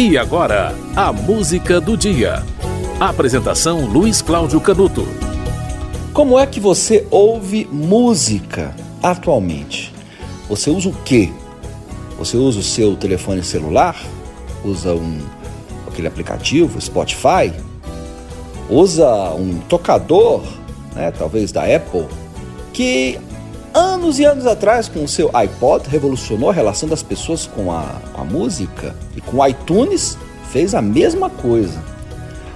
E agora, a música do dia. Apresentação Luiz Cláudio Canuto. Como é que você ouve música atualmente? Você usa o quê? Você usa o seu telefone celular? Usa um aquele aplicativo Spotify? Usa um tocador, né, talvez da Apple, que anos e anos atrás, com o seu iPod, revolucionou a relação das pessoas com a, com a música e com o iTunes fez a mesma coisa.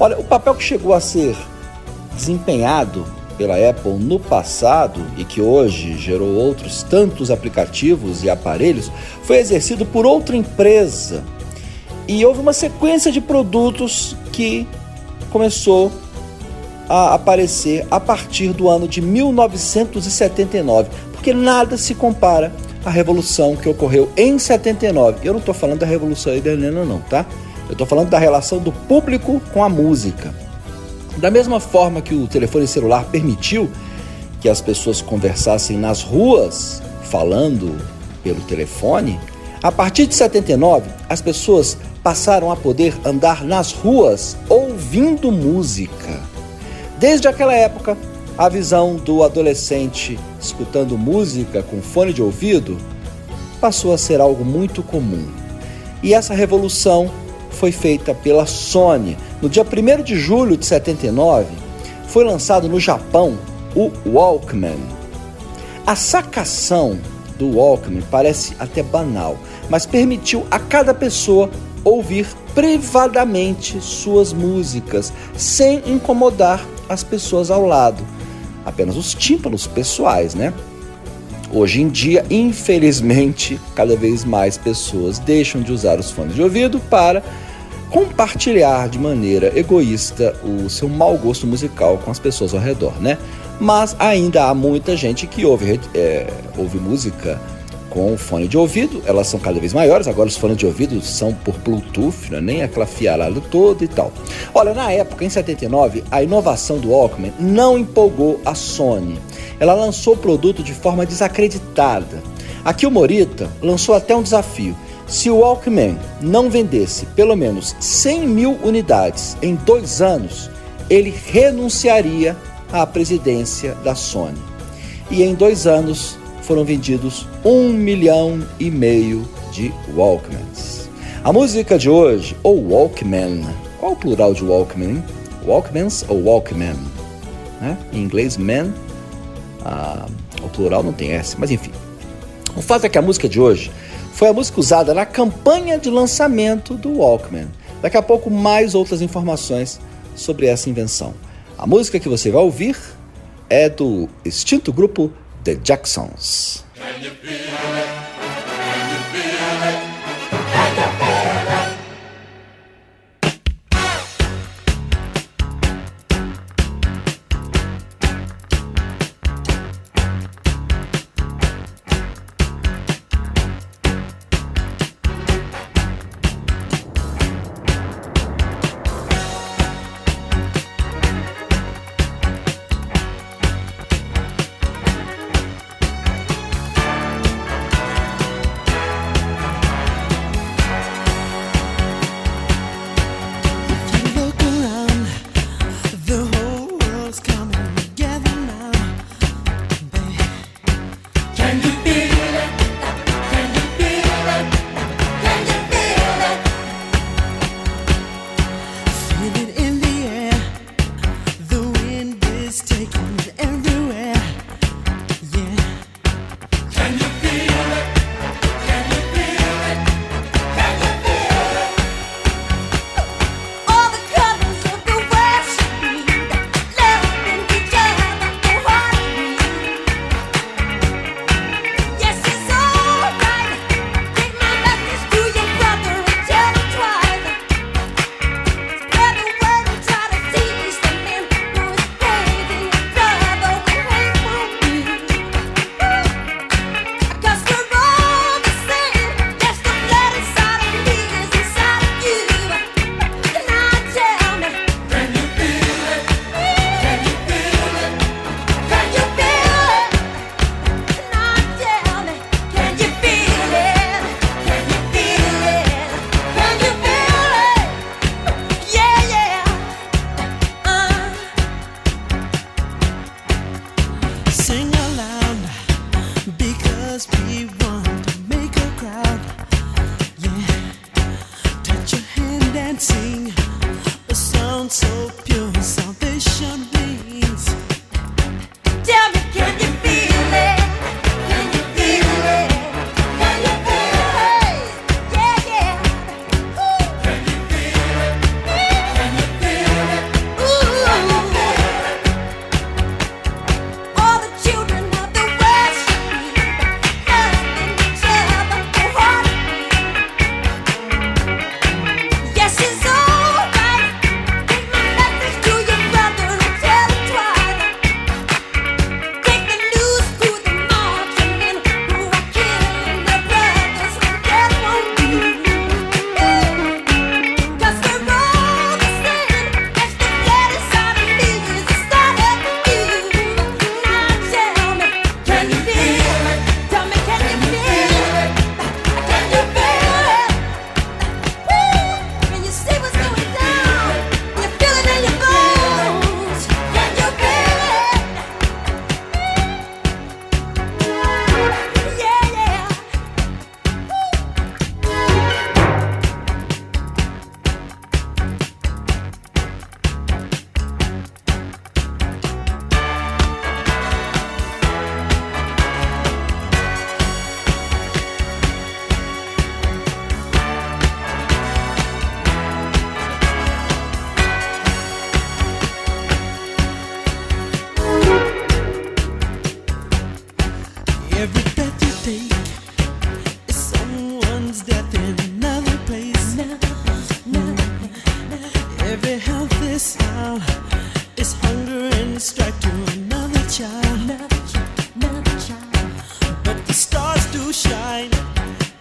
Olha, o papel que chegou a ser desempenhado pela Apple no passado e que hoje gerou outros tantos aplicativos e aparelhos foi exercido por outra empresa. E houve uma sequência de produtos que começou a aparecer a partir do ano de 1979, porque nada se compara à revolução que ocorreu em 79. Eu não estou falando da revolução hidrolena não, tá? Eu estou falando da relação do público com a música. Da mesma forma que o telefone celular permitiu que as pessoas conversassem nas ruas, falando pelo telefone, a partir de 79, as pessoas passaram a poder andar nas ruas ouvindo música. Desde aquela época, a visão do adolescente escutando música com fone de ouvido passou a ser algo muito comum. E essa revolução foi feita pela Sony. No dia 1 de julho de 79, foi lançado no Japão o Walkman. A sacação do Walkman parece até banal, mas permitiu a cada pessoa ouvir privadamente suas músicas, sem incomodar as pessoas ao lado. Apenas os tímpanos pessoais, né? Hoje em dia, infelizmente, cada vez mais pessoas deixam de usar os fones de ouvido para compartilhar de maneira egoísta o seu mau gosto musical com as pessoas ao redor, né? Mas ainda há muita gente que ouve, é, ouve música com fone de ouvido, elas são cada vez maiores, agora os fones de ouvido são por Bluetooth, não é nem aquela fiarada toda e tal. Olha, na época, em 79, a inovação do Walkman não empolgou a Sony. Ela lançou o produto de forma desacreditada. Aqui o Morita lançou até um desafio. Se o Walkman não vendesse pelo menos 100 mil unidades em dois anos, ele renunciaria à presidência da Sony. E em dois anos, foram vendidos um milhão e meio de Walkmans. A música de hoje, ou Walkman, qual o plural de Walkman? Walkmans ou Walkman? Né? Em inglês, man, ah, o plural não tem S, mas enfim. O fato é que a música de hoje foi a música usada na campanha de lançamento do Walkman. Daqui a pouco, mais outras informações sobre essa invenção. A música que você vai ouvir é do extinto grupo de Jacksons. It's hunger and strike to another child. But the stars do shine,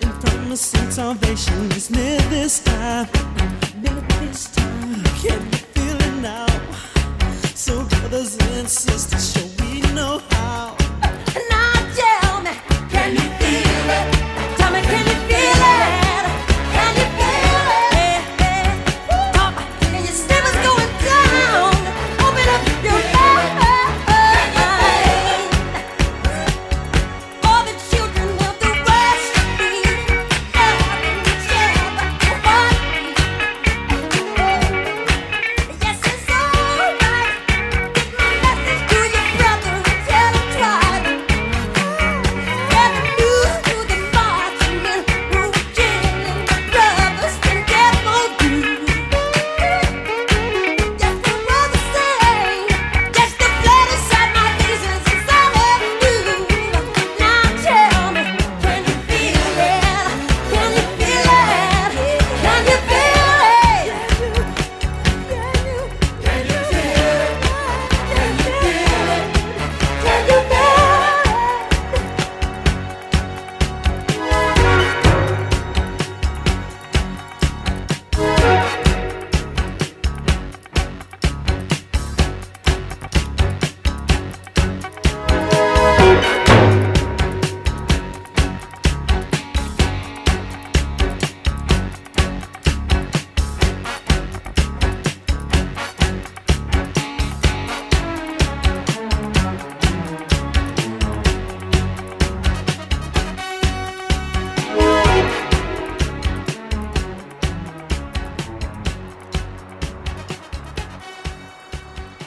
and salvation is near this time. Can you feel it now? So brothers and sisters, show we know how.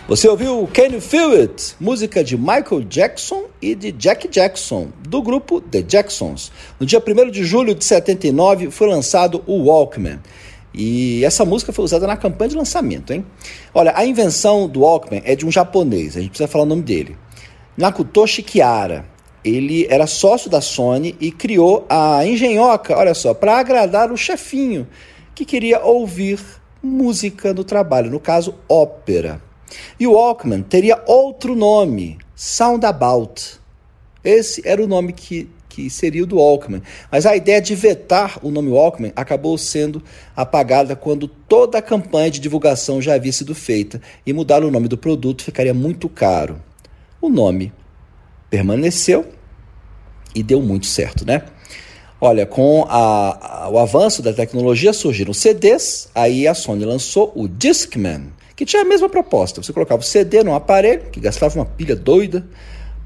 Você ouviu Can You Feel It? Música de Michael Jackson e de Jack Jackson, do grupo The Jacksons. No dia 1 de julho de 79 foi lançado o Walkman. E essa música foi usada na campanha de lançamento, hein? Olha, a invenção do Walkman é de um japonês, a gente precisa falar o nome dele. Nakutoshi Kiara. Ele era sócio da Sony e criou a engenhoca, olha só, para agradar o chefinho que queria ouvir música no trabalho, no caso, ópera. E o Walkman teria outro nome, Soundabout. Esse era o nome que, que seria o do Walkman. Mas a ideia de vetar o nome Walkman acabou sendo apagada quando toda a campanha de divulgação já havia sido feita e mudar o nome do produto ficaria muito caro. O nome permaneceu e deu muito certo, né? Olha, com a, a, o avanço da tecnologia surgiram CDs, aí a Sony lançou o Discman, que tinha a mesma proposta. Você colocava o CD num aparelho, que gastava uma pilha doida,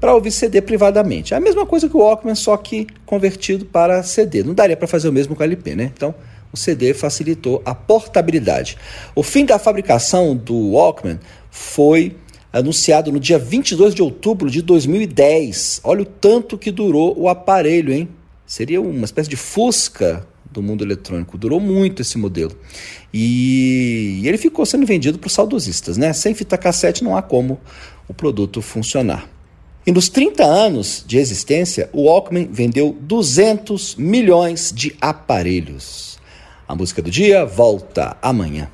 para ouvir CD privadamente. É a mesma coisa que o Walkman, só que convertido para CD. Não daria para fazer o mesmo com o LP, né? Então, o CD facilitou a portabilidade. O fim da fabricação do Walkman foi anunciado no dia 22 de outubro de 2010. Olha o tanto que durou o aparelho, hein? Seria uma espécie de Fusca do mundo eletrônico. Durou muito esse modelo. E ele ficou sendo vendido para os saudosistas. Né? Sem fita cassete não há como o produto funcionar. E nos 30 anos de existência, o Walkman vendeu 200 milhões de aparelhos. A música do dia volta amanhã.